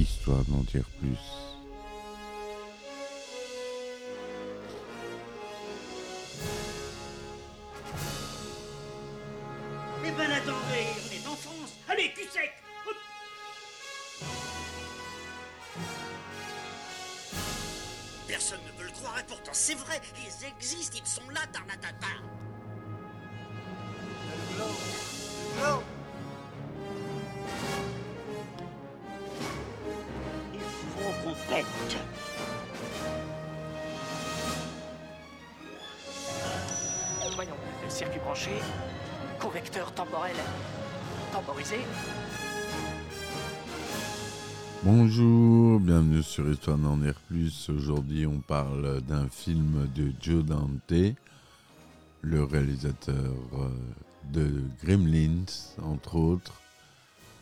histoire d'en dire plus. Eh ben attendez, on est en France. Allez, cul sec Hop. Personne ne veut le croire et pourtant c'est vrai, ils existent, ils sont là, Tarnatata. Voyons, circuit branché, convecteur temporel temporisé. Bonjour, bienvenue sur Histoire d'en dire plus. Aujourd'hui, on parle d'un film de Joe Dante, le réalisateur euh, de Gremlins, entre autres.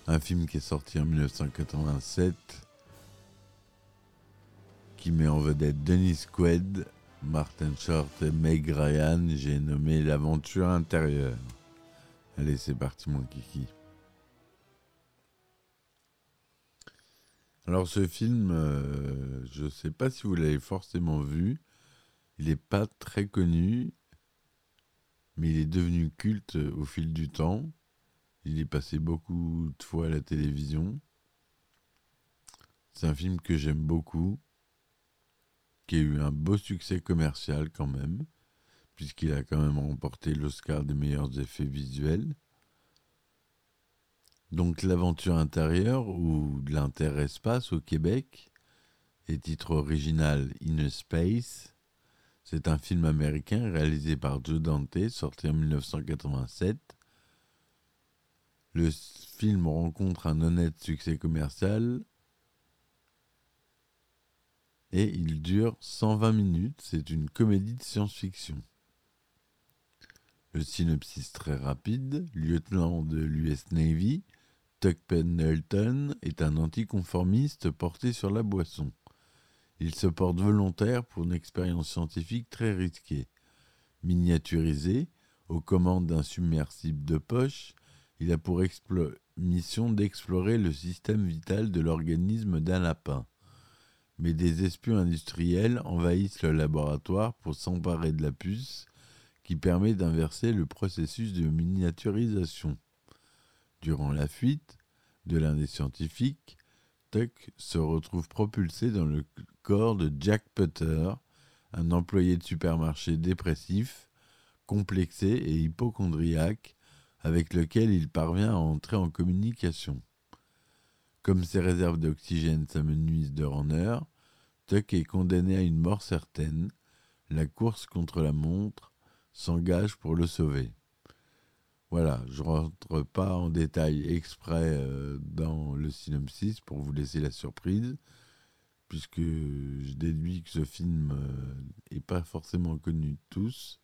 Un film qui est sorti en 1987, qui met en vedette Dennis Quaid, Martin Short et Meg Ryan. J'ai nommé L'aventure intérieure. Allez, c'est parti, mon kiki. Alors ce film, euh, je ne sais pas si vous l'avez forcément vu. Il n'est pas très connu, mais il est devenu culte au fil du temps. Il est passé beaucoup de fois à la télévision. C'est un film que j'aime beaucoup, qui a eu un beau succès commercial quand même, puisqu'il a quand même remporté l'Oscar des meilleurs effets visuels. Donc l'aventure intérieure ou de l'interespace au Québec et titre original In a Space. C'est un film américain réalisé par Joe Dante, sorti en 1987. Le film rencontre un honnête succès commercial et il dure 120 minutes. C'est une comédie de science-fiction. Le synopsis très rapide, lieutenant de l'US Navy, Tuck Pendleton est un anticonformiste porté sur la boisson. Il se porte volontaire pour une expérience scientifique très risquée. Miniaturisé, aux commandes d'un submersible de poche, il a pour mission d'explorer le système vital de l'organisme d'un lapin. Mais des espions industriels envahissent le laboratoire pour s'emparer de la puce qui permet d'inverser le processus de miniaturisation. Durant la fuite de l'un des scientifiques, Tuck se retrouve propulsé dans le corps de Jack Putter, un employé de supermarché dépressif, complexé et hypochondriaque, avec lequel il parvient à entrer en communication. Comme ses réserves d'oxygène s'amenuisent d'heure en heure, Tuck est condamné à une mort certaine. La course contre la montre s'engage pour le sauver. Voilà, je ne rentre pas en détail exprès euh, dans le synopsis pour vous laisser la surprise, puisque je déduis que ce film n'est pas forcément connu de tous.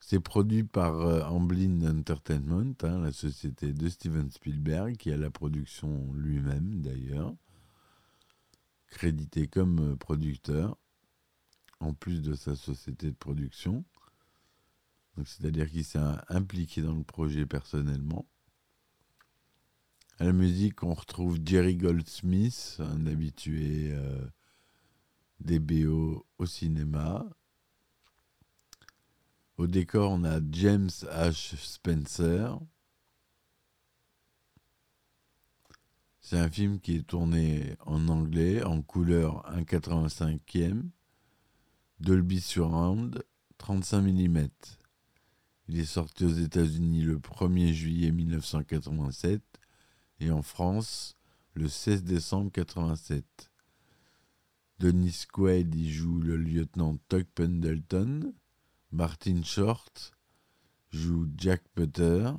C'est produit par euh, Amblin Entertainment, hein, la société de Steven Spielberg, qui a la production lui-même d'ailleurs, crédité comme euh, producteur, en plus de sa société de production. C'est-à-dire qu'il s'est impliqué dans le projet personnellement. À la musique, on retrouve Jerry Goldsmith, un habitué euh, des BO au cinéma. Au décor, on a James H. Spencer. C'est un film qui est tourné en anglais, en couleur 1,85e, Dolby Surround, 35 mm. Il est sorti aux États-Unis le 1er juillet 1987 et en France le 16 décembre 1987. Dennis Quaid y joue le lieutenant Tuck Pendleton. Martin Short joue Jack Putter.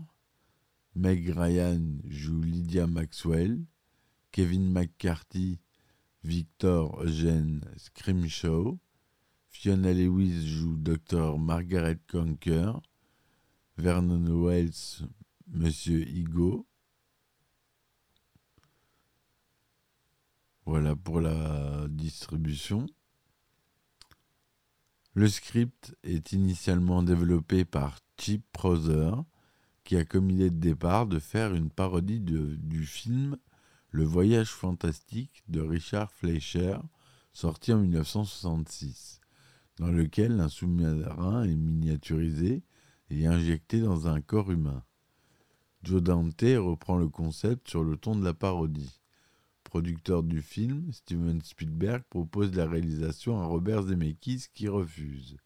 Meg Ryan joue Lydia Maxwell. Kevin McCarthy, Victor Eugene Scrimshaw. Fiona Lewis joue Dr. Margaret Conker. Vernon Wells, Monsieur Higo. Voilà pour la distribution. Le script est initialement développé par Chip Proser, qui a comme idée de départ de faire une parodie du film Le Voyage fantastique de Richard Fleischer, sorti en 1966, dans lequel un sous-marin est miniaturisé et injecté dans un corps humain. Joe Dante reprend le concept sur le ton de la parodie. Producteur du film, Steven Spielberg propose la réalisation à Robert Zemeckis qui refuse.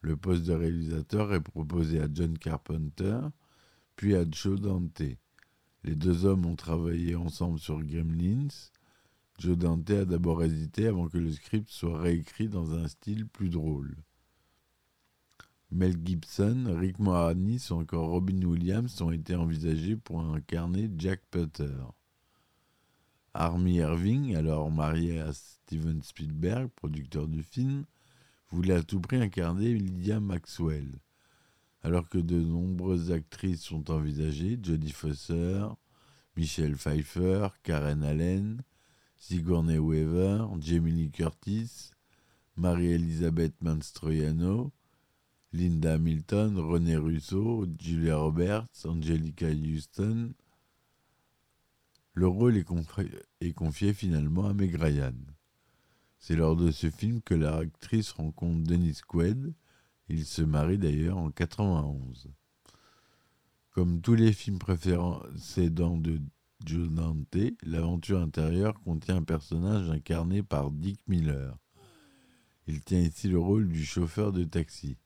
Le poste de réalisateur est proposé à John Carpenter, puis à Joe Dante. Les deux hommes ont travaillé ensemble sur Gremlins. Joe Dante a d'abord hésité avant que le script soit réécrit dans un style plus drôle. Mel Gibson, Rick Moranis ou encore Robin Williams ont été envisagés pour incarner Jack Putter. Army Irving, alors marié à Steven Spielberg, producteur du film, voulait à tout prix incarner Lydia Maxwell. Alors que de nombreuses actrices sont envisagées, Jodie Foster, Michelle Pfeiffer, Karen Allen, Sigourney Weaver, Jamie Lee Curtis, Marie-Elisabeth Manstroianno, Linda Hamilton, René Russo, Julia Roberts, Angelica Houston. Le rôle est, confié finalement à Meg Ryan. C'est lors de ce film que l'actrice rencontre Dennis Quaid. Ils se marient d'ailleurs en 91. Comme tous les films précédents de Joe Dante, l'aventure intérieure contient un personnage incarné par Dick Miller. Il tient ici le rôle du chauffeur de taxi.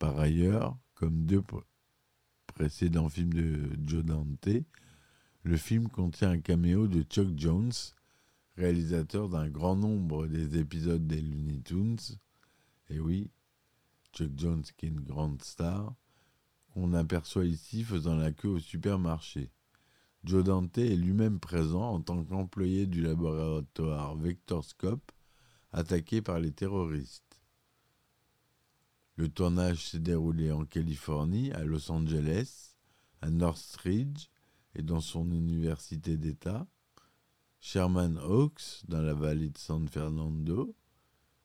Par ailleurs, comme deux précédents films de Joe Dante, le film contient un caméo de Chuck Jones, réalisateur d'un grand nombre des épisodes des Looney Tunes. Et oui, Chuck Jones qui est une grande star, qu'on aperçoit ici faisant la queue au supermarché. Joe Dante est lui-même présent en tant qu'employé du laboratoire Vectorscope attaqué par les terroristes. Le tournage s'est déroulé en Californie, à Los Angeles, à Northridge et dans son université d'État, Sherman Oaks dans la vallée de San Fernando,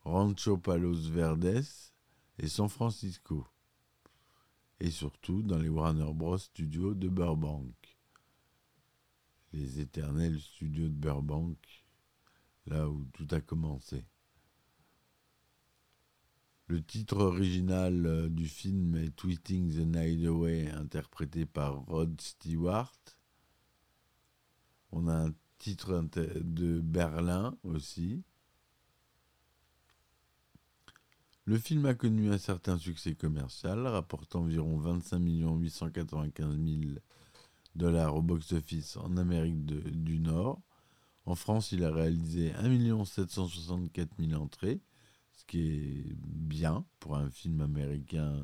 Rancho Palos Verdes et San Francisco, et surtout dans les Warner Bros. Studios de Burbank. Les éternels studios de Burbank, là où tout a commencé. Le titre original euh, du film est Twisting the Night Away, interprété par Rod Stewart. On a un titre de Berlin aussi. Le film a connu un certain succès commercial, rapportant environ 25 895 000 dollars au box-office en Amérique du Nord. En France, il a réalisé 1 764 000 entrées ce qui est bien pour un film américain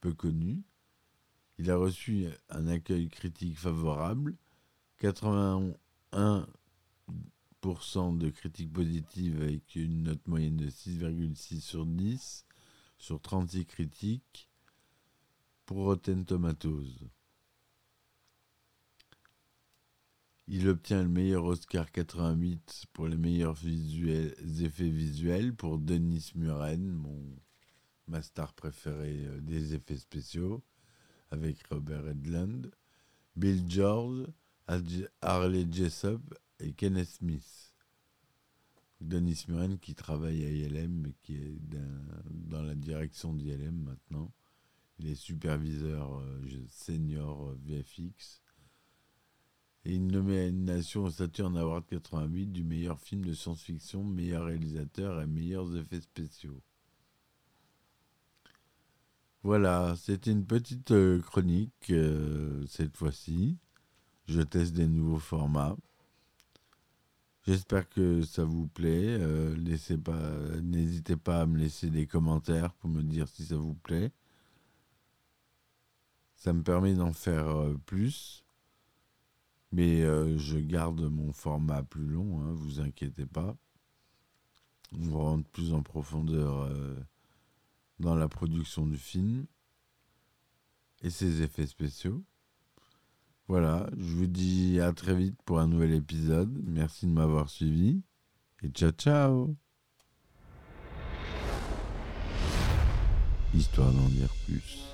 peu connu. Il a reçu un accueil critique favorable, 81% de critiques positives avec une note moyenne de 6,6 sur 10 sur 36 critiques pour Rotten Tomatoes. Il obtient le meilleur Oscar 88 pour les meilleurs effets visuels pour Denis Muren, mon ma star préférée euh, des effets spéciaux, avec Robert Edlund, Bill George, Harley Jessup et Kenneth Smith. Denis Muren qui travaille à ILM et qui est dans la direction d'ILM maintenant. Il est superviseur euh, senior euh, VFX et une nomination au Saturn Award 88 du meilleur film de science-fiction, meilleur réalisateur et meilleurs effets spéciaux. Voilà, c'était une petite euh, chronique euh, cette fois-ci. Je teste des nouveaux formats. J'espère que ça vous plaît. Euh, n'hésitez pas à me laisser des commentaires pour me dire si ça vous plaît. Ça me permet d'en faire plus. Mais euh, je garde mon format plus long, hein, vous inquiétez pas. On rentre plus en profondeur euh, dans la production du film et ses effets spéciaux. Voilà, je vous dis à très vite pour un nouvel épisode. Merci de m'avoir suivi et ciao ciao Histoire d'en dire plus.